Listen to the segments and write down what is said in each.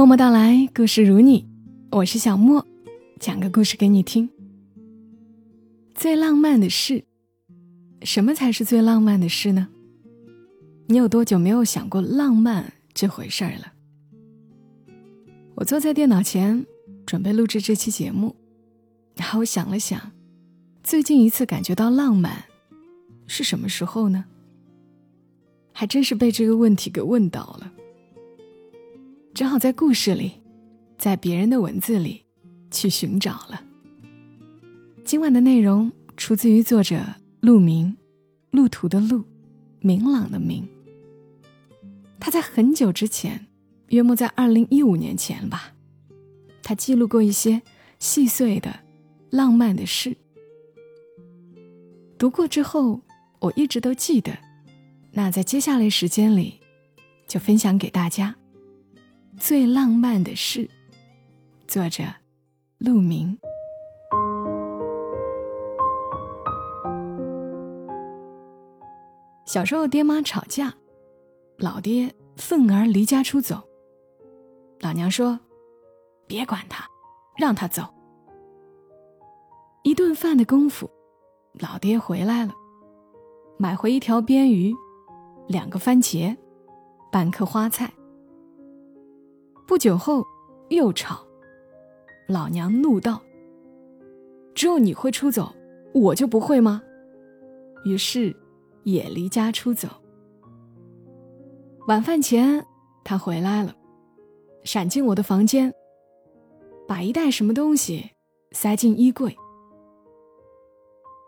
默默到来，故事如你，我是小莫，讲个故事给你听。最浪漫的事，什么才是最浪漫的事呢？你有多久没有想过浪漫这回事儿了？我坐在电脑前准备录制这期节目，然后想了想，最近一次感觉到浪漫是什么时候呢？还真是被这个问题给问倒了。只好在故事里，在别人的文字里，去寻找了。今晚的内容出自于作者陆明，路途的路，明朗的明。他在很久之前，约莫在二零一五年前吧，他记录过一些细碎的、浪漫的事。读过之后，我一直都记得。那在接下来时间里，就分享给大家。最浪漫的事，作者陆明。小时候，爹妈吵架，老爹愤而离家出走。老娘说：“别管他，让他走。”一顿饭的功夫，老爹回来了，买回一条鳊鱼，两个番茄，半颗花菜。不久后，又吵。老娘怒道：“只有你会出走，我就不会吗？”于是，也离家出走。晚饭前，他回来了，闪进我的房间，把一袋什么东西塞进衣柜。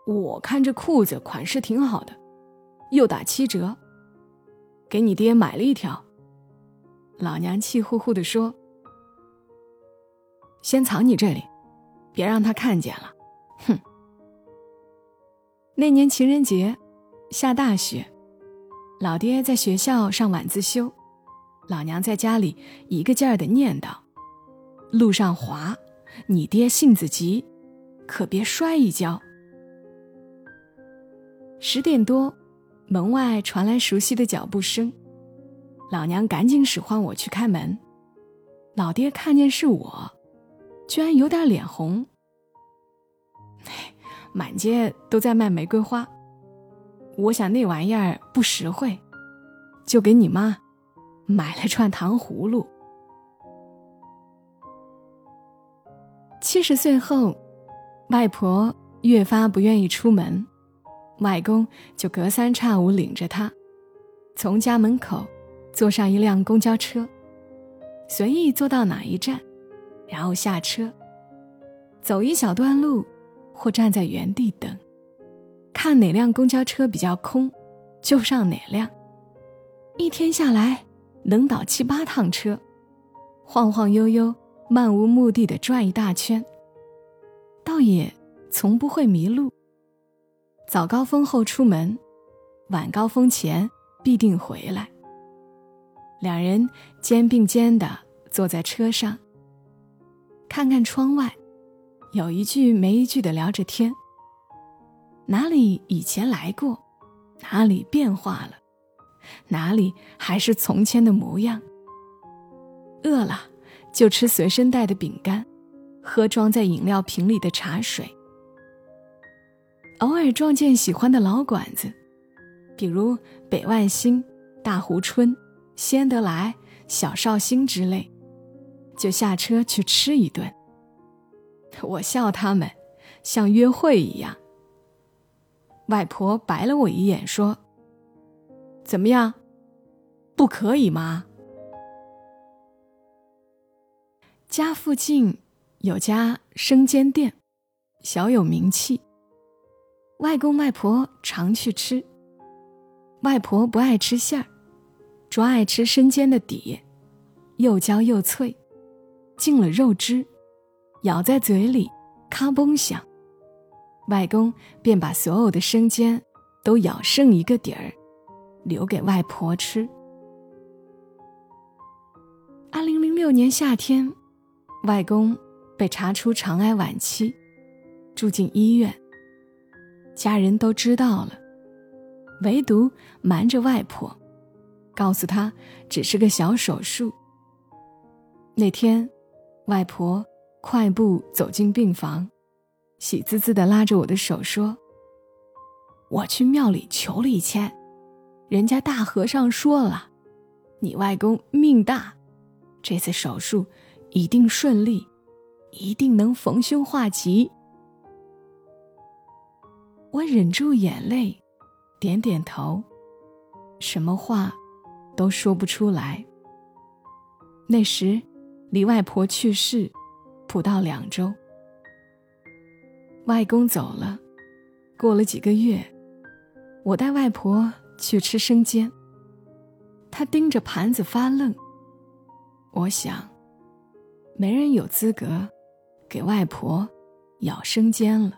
我看这裤子款式挺好的，又打七折，给你爹买了一条。老娘气呼呼地说：“先藏你这里，别让他看见了。”哼。那年情人节，下大雪，老爹在学校上晚自修，老娘在家里一个劲儿的念叨：“路上滑，你爹性子急，可别摔一跤。”十点多，门外传来熟悉的脚步声。老娘赶紧使唤我去开门，老爹看见是我，居然有点脸红。满街都在卖玫瑰花，我想那玩意儿不实惠，就给你妈买了串糖葫芦。七十岁后，外婆越发不愿意出门，外公就隔三差五领着她，从家门口。坐上一辆公交车，随意坐到哪一站，然后下车，走一小段路，或站在原地等，看哪辆公交车比较空，就上哪辆。一天下来能倒七八趟车，晃晃悠悠、漫无目的的转一大圈，倒也从不会迷路。早高峰后出门，晚高峰前必定回来。两人肩并肩的坐在车上，看看窗外，有一句没一句的聊着天。哪里以前来过，哪里变化了，哪里还是从前的模样。饿了就吃随身带的饼干，喝装在饮料瓶里的茶水。偶尔撞见喜欢的老馆子，比如北万兴、大湖春。先得来、小绍兴之类，就下车去吃一顿。我笑他们像约会一样。外婆白了我一眼，说：“怎么样，不可以吗？”家附近有家生煎店，小有名气。外公外婆常去吃。外婆不爱吃馅儿。说爱吃生煎的底，又焦又脆，进了肉汁，咬在嘴里咔嘣响。外公便把所有的生煎都咬剩一个底儿，留给外婆吃。二零零六年夏天，外公被查出肠癌晚期，住进医院。家人都知道了，唯独瞒着外婆。告诉他，只是个小手术。那天，外婆快步走进病房，喜滋滋地拉着我的手说：“我去庙里求了一签，人家大和尚说了，你外公命大，这次手术一定顺利，一定能逢凶化吉。”我忍住眼泪，点点头，什么话都说不出来。那时，离外婆去世不到两周。外公走了，过了几个月，我带外婆去吃生煎。她盯着盘子发愣。我想，没人有资格给外婆舀生煎了。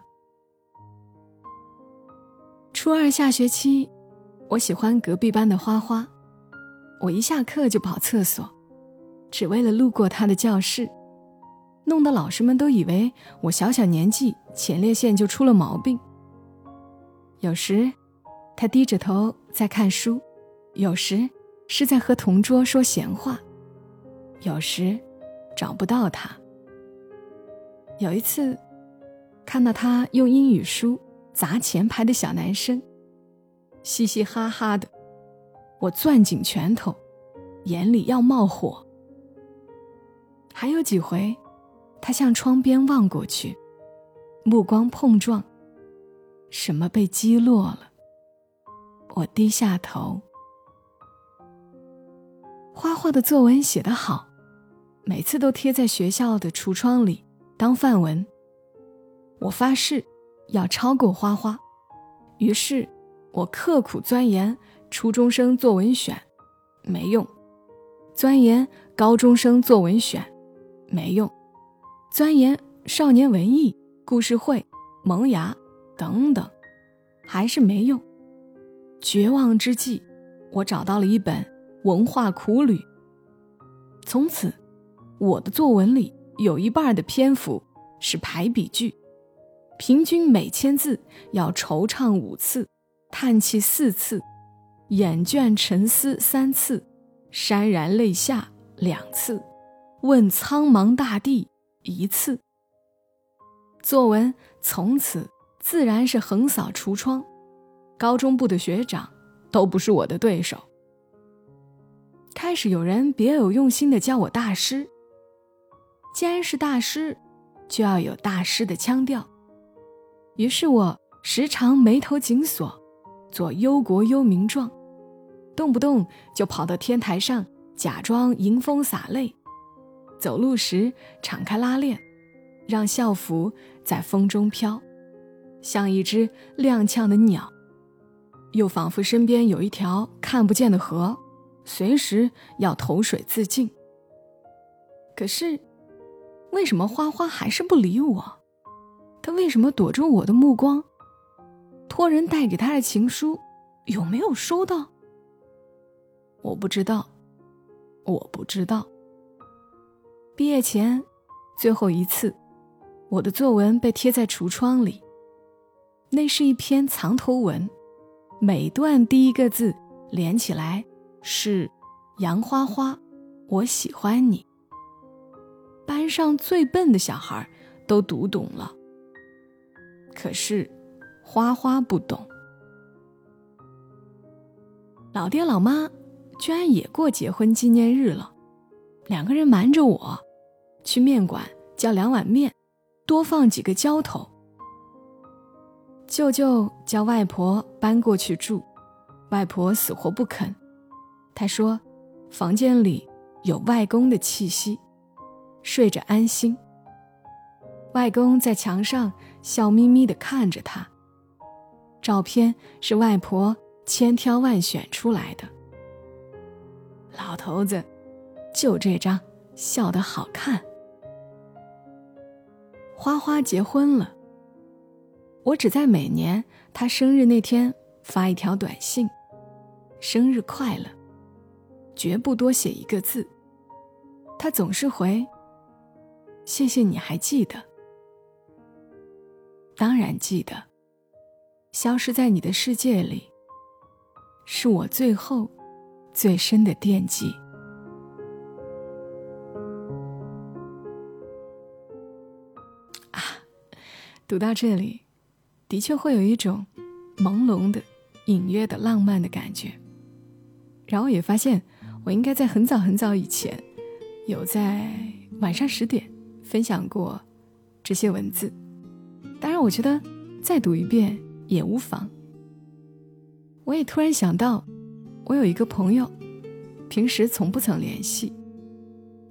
初二下学期，我喜欢隔壁班的花花，我一下课就跑厕所，只为了路过他的教室，弄得老师们都以为我小小年纪前列腺就出了毛病。有时，他低着头在看书，有时是在和同桌说闲话，有时找不到他。有一次，看到他用英语书。砸前排的小男生，嘻嘻哈哈的，我攥紧拳头，眼里要冒火。还有几回，他向窗边望过去，目光碰撞，什么被击落了。我低下头。花花的作文写得好，每次都贴在学校的橱窗里当范文。我发誓。要超过花花，于是，我刻苦钻研初中生作文选，没用；钻研高中生作文选，没用；钻研少年文艺、故事会、萌芽等等，还是没用。绝望之际，我找到了一本文化苦旅。从此，我的作文里有一半的篇幅是排比句。平均每千字要惆怅五次，叹气四次，眼倦沉思三次，潸然泪下两次，问苍茫大地一次。作文从此自然是横扫橱窗，高中部的学长都不是我的对手。开始有人别有用心的叫我大师。既然是大师，就要有大师的腔调。于是我时常眉头紧锁，做忧国忧民状，动不动就跑到天台上假装迎风洒泪，走路时敞开拉链，让校服在风中飘，像一只踉跄的鸟，又仿佛身边有一条看不见的河，随时要投水自尽。可是，为什么花花还是不理我？他为什么躲住我的目光？托人带给他的情书有没有收到？我不知道，我不知道。毕业前最后一次，我的作文被贴在橱窗里。那是一篇藏头文，每段第一个字连起来是“杨花花，我喜欢你”。班上最笨的小孩都读懂了。可是，花花不懂。老爹老妈居然也过结婚纪念日了，两个人瞒着我，去面馆叫两碗面，多放几个浇头。舅舅叫外婆搬过去住，外婆死活不肯。他说，房间里有外公的气息，睡着安心。外公在墙上笑眯眯地看着他。照片是外婆千挑万选出来的。老头子，就这张笑得好看。花花结婚了，我只在每年他生日那天发一条短信：“生日快乐。”绝不多写一个字。他总是回：“谢谢你还记得。”当然记得，消失在你的世界里是我最后最深的惦记。啊读到这里的确会有一种朦胧的隐约的浪漫的感觉。然后也发现我应该在很早很早以前有在晚上十点分享过这些文字。当然我觉得再读一遍也无妨。我也突然想到，我有一个朋友，平时从不曾联系，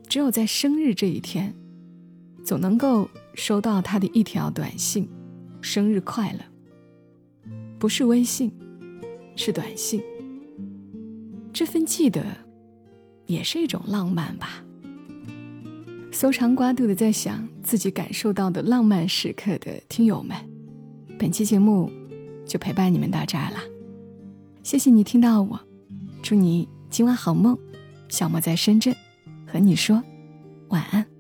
只有在生日这一天，总能够收到他的一条短信：“生日快乐。”不是微信，是短信。这份记得，也是一种浪漫吧。搜肠刮肚的在想自己感受到的浪漫时刻的听友们，本期节目就陪伴你们到这儿了。谢谢你听到我，祝你今晚好梦。小莫在深圳，和你说晚安。